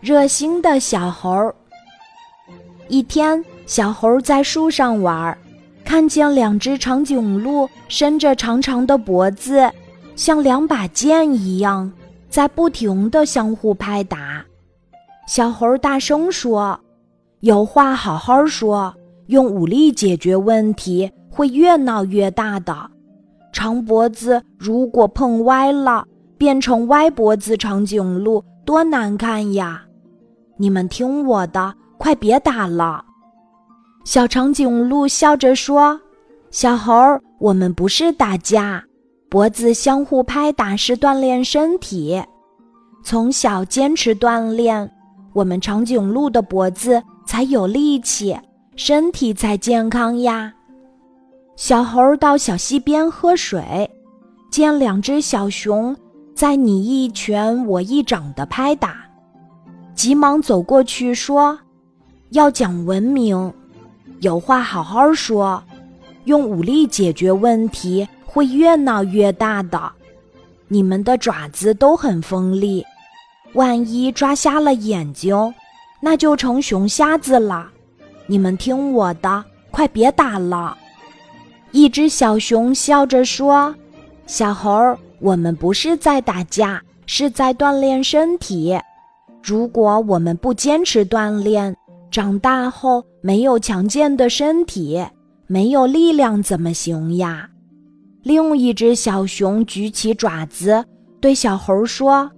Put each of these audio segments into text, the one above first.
热心的小猴。一天，小猴在树上玩，看见两只长颈鹿伸着长长的脖子，像两把剑一样，在不停地相互拍打。小猴大声说：“有话好好说，用武力解决问题会越闹越大的。长脖子如果碰歪了，变成歪脖子长颈鹿，多难看呀！你们听我的。”快别打了！小长颈鹿笑着说：“小猴，我们不是打架，脖子相互拍打是锻炼身体。从小坚持锻炼，我们长颈鹿的脖子才有力气，身体才健康呀。”小猴到小溪边喝水，见两只小熊在你一拳我一掌的拍打，急忙走过去说。要讲文明，有话好好说，用武力解决问题会越闹越大的。你们的爪子都很锋利，万一抓瞎了眼睛，那就成熊瞎子了。你们听我的，快别打了。一只小熊笑着说：“小猴儿，我们不是在打架，是在锻炼身体。如果我们不坚持锻炼，”长大后没有强健的身体，没有力量怎么行呀？另一只小熊举起爪子，对小猴说：“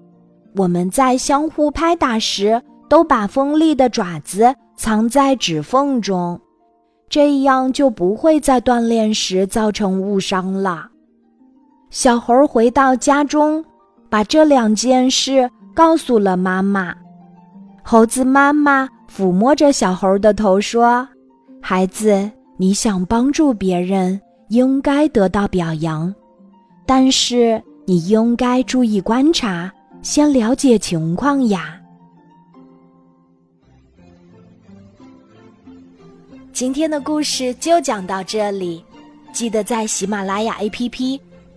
我们在相互拍打时，都把锋利的爪子藏在指缝中，这样就不会在锻炼时造成误伤了。”小猴回到家中，把这两件事告诉了妈妈。猴子妈妈。抚摸着小猴的头说：“孩子，你想帮助别人，应该得到表扬，但是你应该注意观察，先了解情况呀。”今天的故事就讲到这里，记得在喜马拉雅 APP